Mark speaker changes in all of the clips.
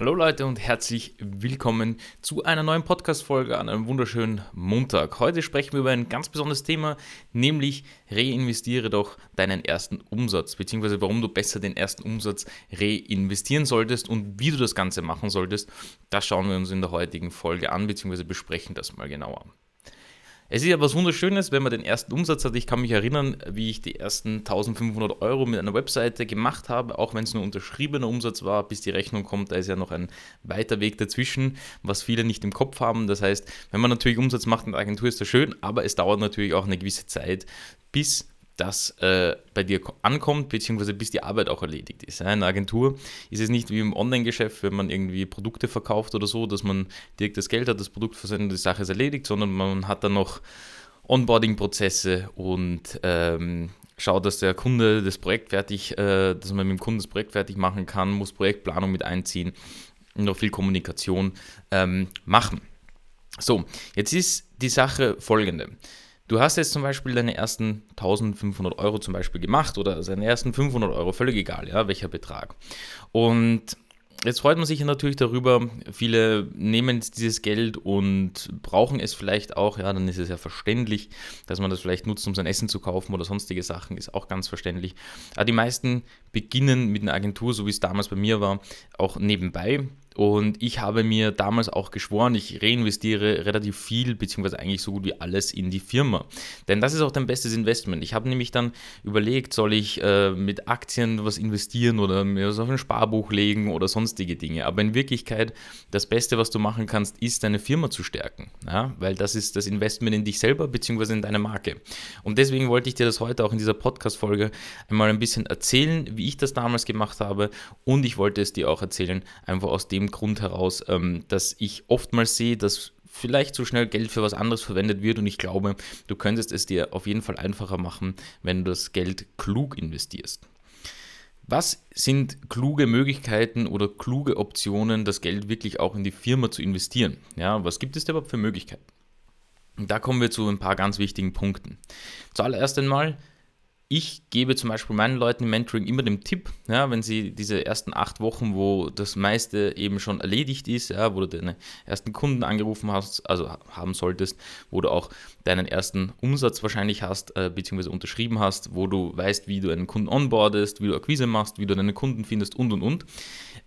Speaker 1: Hallo Leute und herzlich willkommen zu einer neuen Podcast-Folge an einem wunderschönen Montag. Heute sprechen wir über ein ganz besonderes Thema, nämlich reinvestiere doch deinen ersten Umsatz, beziehungsweise warum du besser den ersten Umsatz reinvestieren solltest und wie du das Ganze machen solltest. Das schauen wir uns in der heutigen Folge an, beziehungsweise besprechen das mal genauer. Es ist ja was Wunderschönes, wenn man den ersten Umsatz hat. Ich kann mich erinnern, wie ich die ersten 1500 Euro mit einer Webseite gemacht habe, auch wenn es nur unterschriebener Umsatz war, bis die Rechnung kommt. Da ist ja noch ein weiter Weg dazwischen, was viele nicht im Kopf haben. Das heißt, wenn man natürlich Umsatz macht in der Agentur, ist das schön, aber es dauert natürlich auch eine gewisse Zeit, bis das äh, bei dir ankommt, beziehungsweise bis die Arbeit auch erledigt ist. In einer Agentur ist es nicht wie im Online-Geschäft, wenn man irgendwie Produkte verkauft oder so, dass man direkt das Geld hat, das Produkt versendet, die Sache ist erledigt, sondern man hat dann noch Onboarding-Prozesse und ähm, schaut, dass der Kunde das Projekt fertig, äh, dass man mit dem Kunden das Projekt fertig machen kann, muss Projektplanung mit einziehen und noch viel Kommunikation ähm, machen. So, jetzt ist die Sache folgende. Du hast jetzt zum Beispiel deine ersten 1500 Euro zum Beispiel gemacht oder deine ersten 500 Euro, völlig egal, ja, welcher Betrag. Und Jetzt freut man sich natürlich darüber. Viele nehmen dieses Geld und brauchen es vielleicht auch. Ja, dann ist es ja verständlich, dass man das vielleicht nutzt, um sein Essen zu kaufen oder sonstige Sachen. Ist auch ganz verständlich. Aber die meisten beginnen mit einer Agentur, so wie es damals bei mir war, auch nebenbei. Und ich habe mir damals auch geschworen, ich reinvestiere relativ viel, beziehungsweise eigentlich so gut wie alles in die Firma. Denn das ist auch dein bestes Investment. Ich habe nämlich dann überlegt, soll ich äh, mit Aktien was investieren oder mir was auf ein Sparbuch legen oder sonstige Dinge. Aber in Wirklichkeit, das Beste, was du machen kannst, ist deine Firma zu stärken. Ja? Weil das ist das Investment in dich selber, beziehungsweise in deine Marke. Und deswegen wollte ich dir das heute auch in dieser Podcast-Folge einmal ein bisschen erzählen, wie ich das damals gemacht habe. Und ich wollte es dir auch erzählen, einfach aus dem Grund heraus, ähm, dass ich oftmals sehe, dass vielleicht zu schnell Geld für was anderes verwendet wird und ich glaube, du könntest es dir auf jeden Fall einfacher machen, wenn du das Geld klug investierst. Was sind kluge Möglichkeiten oder kluge Optionen, das Geld wirklich auch in die Firma zu investieren? Ja, was gibt es da überhaupt für Möglichkeiten? Da kommen wir zu ein paar ganz wichtigen Punkten. Zuallererst einmal, ich gebe zum Beispiel meinen Leuten im Mentoring immer den Tipp, ja, wenn sie diese ersten acht Wochen, wo das meiste eben schon erledigt ist, ja, wo du deine ersten Kunden angerufen hast, also haben solltest, wo du auch deinen ersten Umsatz wahrscheinlich hast, äh, beziehungsweise unterschrieben hast, wo du weißt, wie du einen Kunden onboardest, wie du Akquise machst, wie du deine Kunden findest und und und,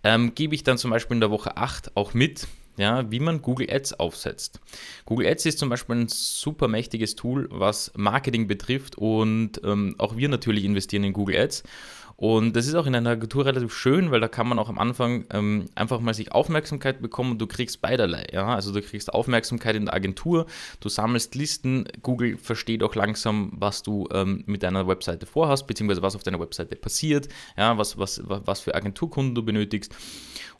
Speaker 1: ähm, gebe ich dann zum Beispiel in der Woche 8 auch mit, ja, wie man Google Ads aufsetzt. Google Ads ist zum Beispiel ein super mächtiges Tool, was Marketing betrifft und ähm, auch wir natürlich investieren in Google Ads. Und das ist auch in einer Agentur relativ schön, weil da kann man auch am Anfang ähm, einfach mal sich Aufmerksamkeit bekommen und du kriegst beiderlei. Ja? Also du kriegst Aufmerksamkeit in der Agentur, du sammelst Listen, Google versteht auch langsam, was du ähm, mit deiner Webseite vorhast, beziehungsweise was auf deiner Webseite passiert, ja? was, was, was für Agenturkunden du benötigst.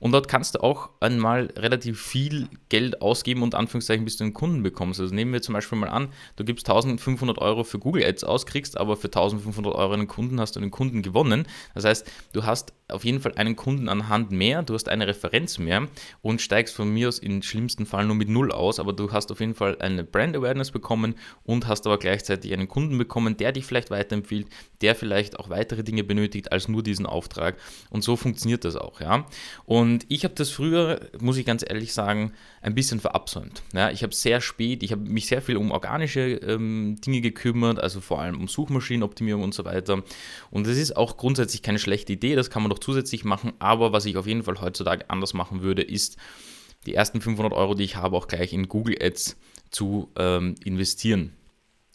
Speaker 1: Und dort kannst du auch einmal relativ viel Geld ausgeben und Anführungszeichen, bis du einen Kunden bekommst. Also nehmen wir zum Beispiel mal an, du gibst 1500 Euro für Google Ads aus, kriegst aber für 1500 Euro einen Kunden, hast du einen Kunden gewonnen. Das heißt, du hast auf jeden Fall einen Kunden anhand mehr, du hast eine Referenz mehr und steigst von mir aus im schlimmsten Fall nur mit null aus, aber du hast auf jeden Fall eine Brand Awareness bekommen und hast aber gleichzeitig einen Kunden bekommen, der dich vielleicht weiterempfiehlt, der vielleicht auch weitere Dinge benötigt als nur diesen Auftrag und so funktioniert das auch, ja. Und ich habe das früher, muss ich ganz ehrlich sagen, ein bisschen verabsäumt. Ja, ich habe sehr spät, ich habe mich sehr viel um organische ähm, Dinge gekümmert, also vor allem um Suchmaschinenoptimierung und so weiter. Und das ist auch grundsätzlich keine schlechte Idee, das kann man doch zusätzlich machen, aber was ich auf jeden Fall heutzutage anders machen würde, ist die ersten 500 Euro, die ich habe, auch gleich in Google Ads zu ähm, investieren.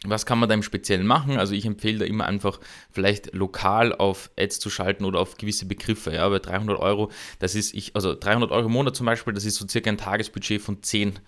Speaker 1: Was kann man da im Speziellen machen? Also ich empfehle da immer einfach vielleicht lokal auf Ads zu schalten oder auf gewisse Begriffe. Ja, bei 300 Euro, das ist ich, also 300 Euro im Monat zum Beispiel, das ist so circa ein Tagesbudget von 10 Euro.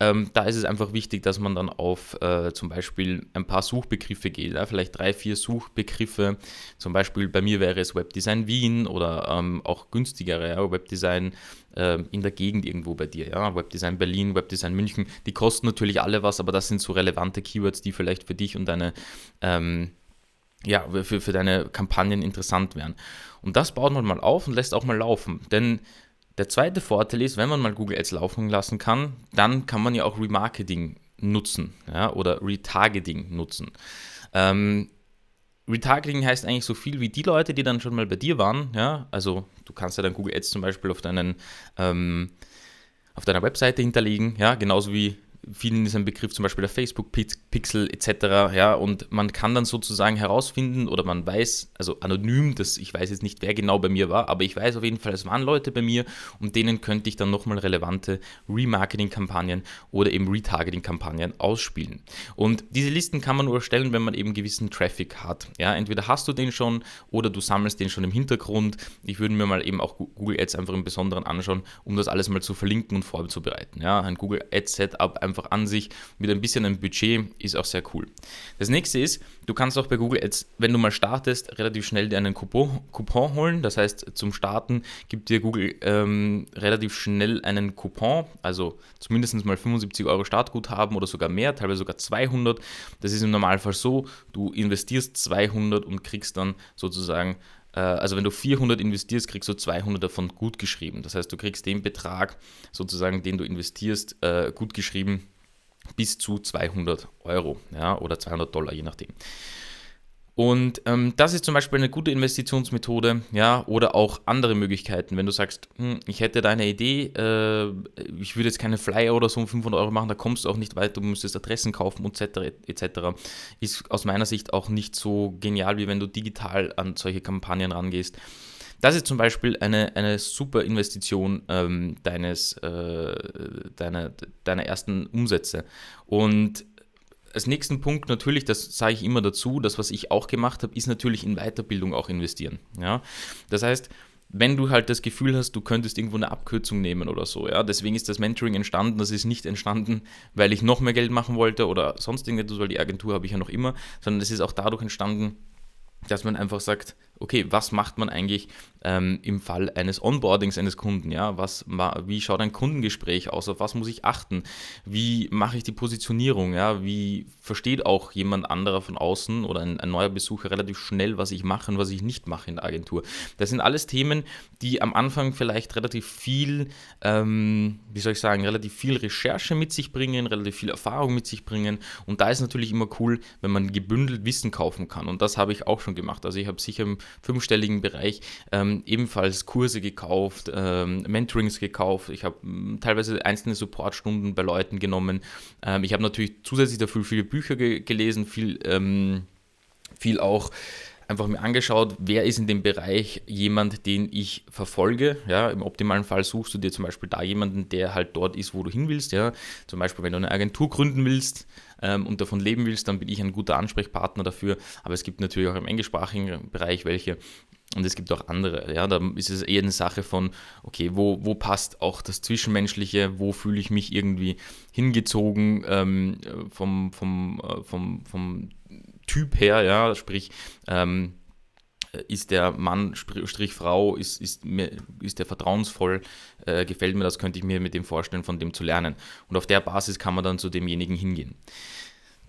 Speaker 1: Ähm, da ist es einfach wichtig, dass man dann auf äh, zum Beispiel ein paar Suchbegriffe geht, ja? vielleicht drei, vier Suchbegriffe. Zum Beispiel bei mir wäre es Webdesign Wien oder ähm, auch günstigere ja? Webdesign äh, in der Gegend irgendwo bei dir. Ja? Webdesign Berlin, Webdesign München. Die kosten natürlich alle was, aber das sind so relevante Keywords, die vielleicht für dich und deine ähm, ja, für, für deine Kampagnen interessant wären. Und das baut man mal auf und lässt auch mal laufen. Denn der zweite Vorteil ist, wenn man mal Google Ads laufen lassen kann, dann kann man ja auch Remarketing nutzen ja, oder Retargeting nutzen. Ähm, Retargeting heißt eigentlich so viel wie die Leute, die dann schon mal bei dir waren. Ja, also du kannst ja dann Google Ads zum Beispiel auf deinen ähm, auf deiner Webseite hinterlegen, ja, genauso wie vielen ist ein Begriff zum Beispiel der Facebook-Pixel etc. Ja, und man kann dann sozusagen herausfinden oder man weiß, also anonym, das, ich weiß jetzt nicht, wer genau bei mir war, aber ich weiß auf jeden Fall, es waren Leute bei mir und denen könnte ich dann nochmal relevante Remarketing-Kampagnen oder eben Retargeting-Kampagnen ausspielen. Und diese Listen kann man nur erstellen, wenn man eben gewissen Traffic hat. Ja, entweder hast du den schon oder du sammelst den schon im Hintergrund. Ich würde mir mal eben auch Google Ads einfach im Besonderen anschauen, um das alles mal zu verlinken und vorzubereiten. Ja, ein Google Ads Setup einfach einfach an sich mit ein bisschen einem Budget ist auch sehr cool. Das nächste ist, du kannst auch bei Google Ads, wenn du mal startest, relativ schnell dir einen Coupon, Coupon holen. Das heißt, zum Starten gibt dir Google ähm, relativ schnell einen Coupon, also zumindest mal 75 Euro Startguthaben oder sogar mehr, teilweise sogar 200. Das ist im Normalfall so, du investierst 200 und kriegst dann sozusagen also wenn du 400 investierst, kriegst du 200 davon gut geschrieben. Das heißt, du kriegst den Betrag sozusagen, den du investierst, äh, gut geschrieben bis zu 200 Euro ja, oder 200 Dollar, je nachdem. Und ähm, das ist zum Beispiel eine gute Investitionsmethode, ja, oder auch andere Möglichkeiten. Wenn du sagst, hm, ich hätte da eine Idee, äh, ich würde jetzt keine Flyer oder so um 500 Euro machen, da kommst du auch nicht weiter, du müsstest Adressen kaufen etc. etc. Ist aus meiner Sicht auch nicht so genial, wie wenn du digital an solche Kampagnen rangehst. Das ist zum Beispiel eine, eine super Investition ähm, deines, äh, deiner, deiner ersten Umsätze. Und als nächsten Punkt natürlich, das sage ich immer dazu, das, was ich auch gemacht habe, ist natürlich in Weiterbildung auch investieren. Ja? Das heißt, wenn du halt das Gefühl hast, du könntest irgendwo eine Abkürzung nehmen oder so, ja, deswegen ist das Mentoring entstanden, das ist nicht entstanden, weil ich noch mehr Geld machen wollte oder sonst irgendetwas, weil die Agentur habe ich ja noch immer, sondern es ist auch dadurch entstanden, dass man einfach sagt, okay, was macht man eigentlich ähm, im Fall eines Onboardings eines Kunden? Ja, was, wie schaut ein Kundengespräch aus? Auf was muss ich achten? Wie mache ich die Positionierung? Ja, wie versteht auch jemand anderer von außen oder ein, ein neuer Besucher relativ schnell, was ich mache und was ich nicht mache in der Agentur? Das sind alles Themen, die am Anfang vielleicht relativ viel, ähm, wie soll ich sagen, relativ viel Recherche mit sich bringen, relativ viel Erfahrung mit sich bringen. Und da ist natürlich immer cool, wenn man gebündelt Wissen kaufen kann. Und das habe ich auch schon gemacht. Also ich habe sicher im fünfstelligen Bereich ähm, ebenfalls Kurse gekauft, ähm, Mentorings gekauft. Ich habe hm, teilweise einzelne Supportstunden bei Leuten genommen. Ähm, ich habe natürlich zusätzlich dafür viele Bücher ge gelesen, viel, ähm, viel auch einfach mir angeschaut, wer ist in dem Bereich jemand, den ich verfolge. Ja, Im optimalen Fall suchst du dir zum Beispiel da jemanden, der halt dort ist, wo du hin willst. Ja. Zum Beispiel, wenn du eine Agentur gründen willst, ähm, und davon leben willst, dann bin ich ein guter Ansprechpartner dafür. Aber es gibt natürlich auch im englischsprachigen Bereich welche, und es gibt auch andere. Ja, da ist es eher eine Sache von, okay, wo, wo passt auch das Zwischenmenschliche, wo fühle ich mich irgendwie hingezogen ähm, vom, vom, äh, vom, vom Typ her, ja, sprich, ähm, ist der Mann, Strich Frau, ist, ist, mir, ist der vertrauensvoll, äh, gefällt mir das, könnte ich mir mit dem vorstellen, von dem zu lernen. Und auf der Basis kann man dann zu demjenigen hingehen.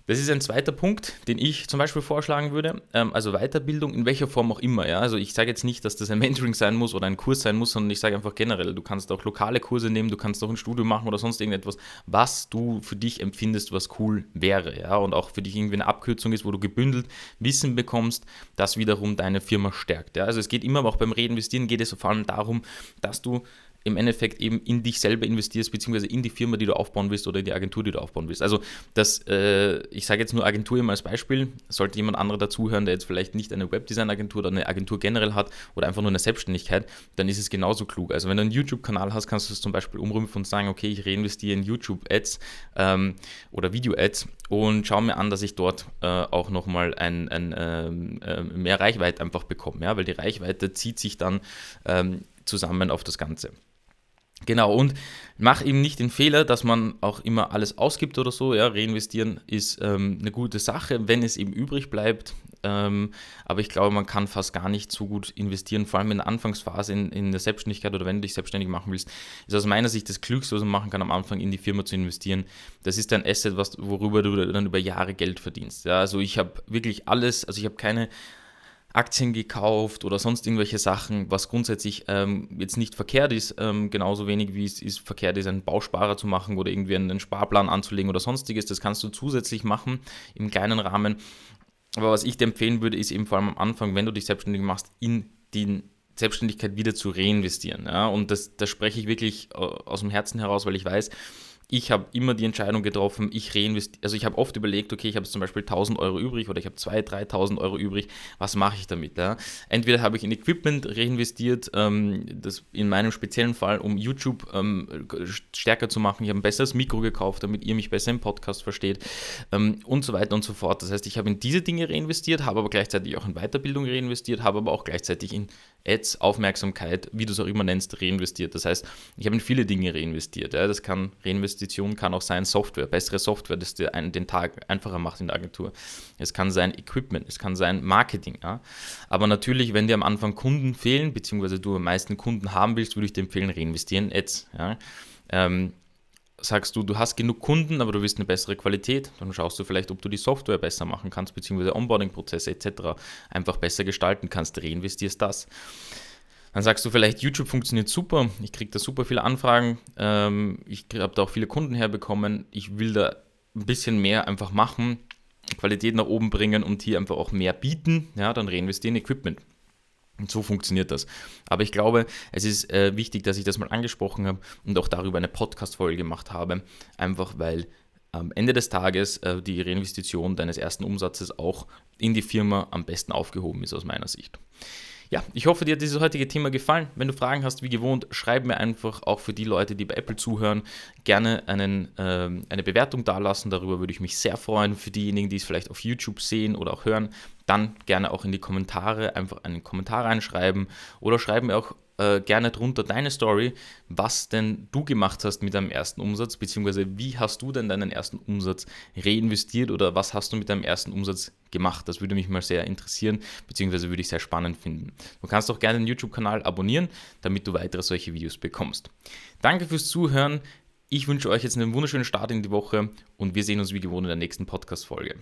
Speaker 1: Das ist ein zweiter Punkt, den ich zum Beispiel vorschlagen würde. Ähm, also Weiterbildung in welcher Form auch immer. Ja? Also ich sage jetzt nicht, dass das ein Mentoring sein muss oder ein Kurs sein muss, sondern ich sage einfach generell, du kannst auch lokale Kurse nehmen, du kannst auch ein Studium machen oder sonst irgendetwas, was du für dich empfindest, was cool wäre. Ja? Und auch für dich irgendwie eine Abkürzung ist, wo du gebündelt Wissen bekommst, das wiederum deine Firma stärkt. Ja? Also es geht immer, auch beim Reinvestieren geht es vor allem darum, dass du im Endeffekt eben in dich selber investierst, beziehungsweise in die Firma, die du aufbauen willst oder in die Agentur, die du aufbauen willst. Also das, äh, ich sage jetzt nur Agentur immer als Beispiel, sollte jemand anderer dazuhören, der jetzt vielleicht nicht eine Webdesign-Agentur oder eine Agentur generell hat oder einfach nur eine Selbstständigkeit, dann ist es genauso klug. Also wenn du einen YouTube-Kanal hast, kannst du es zum Beispiel umrümpfen und sagen, okay, ich reinvestiere in YouTube-Ads ähm, oder Video-Ads und schaue mir an, dass ich dort äh, auch nochmal ein, ein ähm, äh, mehr Reichweite einfach bekomme, ja? weil die Reichweite zieht sich dann ähm, zusammen auf das Ganze. Genau, und mach eben nicht den Fehler, dass man auch immer alles ausgibt oder so. Ja, reinvestieren ist ähm, eine gute Sache, wenn es eben übrig bleibt. Ähm, aber ich glaube, man kann fast gar nicht so gut investieren, vor allem in der Anfangsphase in, in der Selbstständigkeit oder wenn du dich selbstständig machen willst. Ist aus meiner Sicht das Klügste, was man machen kann, am Anfang in die Firma zu investieren. Das ist ein Asset, was, worüber du dann über Jahre Geld verdienst. Ja, also ich habe wirklich alles, also ich habe keine Aktien gekauft oder sonst irgendwelche Sachen, was grundsätzlich ähm, jetzt nicht verkehrt ist, ähm, genauso wenig wie es ist, verkehrt ist, einen Bausparer zu machen oder irgendwie einen Sparplan anzulegen oder sonstiges. Das kannst du zusätzlich machen im kleinen Rahmen. Aber was ich dir empfehlen würde, ist eben vor allem am Anfang, wenn du dich selbstständig machst, in die Selbstständigkeit wieder zu reinvestieren. Ja? Und das, das spreche ich wirklich äh, aus dem Herzen heraus, weil ich weiß, ich habe immer die Entscheidung getroffen, ich reinvestiere, also ich habe oft überlegt, okay, ich habe zum Beispiel 1000 Euro übrig oder ich habe 2.000, 3.000 Euro übrig, was mache ich damit? Ja? Entweder habe ich in Equipment reinvestiert, ähm, das in meinem speziellen Fall, um YouTube ähm, stärker zu machen, ich habe ein besseres Mikro gekauft, damit ihr mich besser im Podcast versteht ähm, und so weiter und so fort. Das heißt, ich habe in diese Dinge reinvestiert, habe aber gleichzeitig auch in Weiterbildung reinvestiert, habe aber auch gleichzeitig in Ads, Aufmerksamkeit, wie du es auch immer nennst, reinvestiert. Das heißt, ich habe in viele Dinge reinvestiert. Ja? Das kann reinvestieren Investition kann auch sein Software, bessere Software, das dir einen, den Tag einfacher macht in der Agentur. Es kann sein Equipment, es kann sein Marketing. Ja? Aber natürlich, wenn dir am Anfang Kunden fehlen, beziehungsweise du am meisten Kunden haben willst, würde ich dir empfehlen, reinvestieren Ads. Ja? Ähm, sagst du, du hast genug Kunden, aber du willst eine bessere Qualität, dann schaust du vielleicht, ob du die Software besser machen kannst, beziehungsweise Onboarding-Prozesse etc. einfach besser gestalten kannst, reinvestierst das. Dann sagst du vielleicht, YouTube funktioniert super, ich kriege da super viele Anfragen, ähm, ich habe da auch viele Kunden herbekommen, ich will da ein bisschen mehr einfach machen, Qualität nach oben bringen und hier einfach auch mehr bieten, ja, dann reinvestieren in Equipment. Und so funktioniert das. Aber ich glaube, es ist äh, wichtig, dass ich das mal angesprochen habe und auch darüber eine Podcast-Folge gemacht habe, einfach weil am Ende des Tages äh, die Reinvestition deines ersten Umsatzes auch in die Firma am besten aufgehoben ist aus meiner Sicht. Ja, ich hoffe, dir hat dieses heutige Thema gefallen. Wenn du Fragen hast, wie gewohnt, schreib mir einfach, auch für die Leute, die bei Apple zuhören, gerne einen, ähm, eine Bewertung dalassen. Darüber würde ich mich sehr freuen. Für diejenigen, die es vielleicht auf YouTube sehen oder auch hören, dann gerne auch in die Kommentare einfach einen Kommentar reinschreiben oder schreiben mir auch äh, gerne drunter deine Story, was denn du gemacht hast mit deinem ersten Umsatz, beziehungsweise wie hast du denn deinen ersten Umsatz reinvestiert oder was hast du mit deinem ersten Umsatz gemacht? Das würde mich mal sehr interessieren, beziehungsweise würde ich sehr spannend finden. Du kannst auch gerne den YouTube-Kanal abonnieren, damit du weitere solche Videos bekommst. Danke fürs Zuhören. Ich wünsche euch jetzt einen wunderschönen Start in die Woche und wir sehen uns wie gewohnt in der nächsten Podcast-Folge.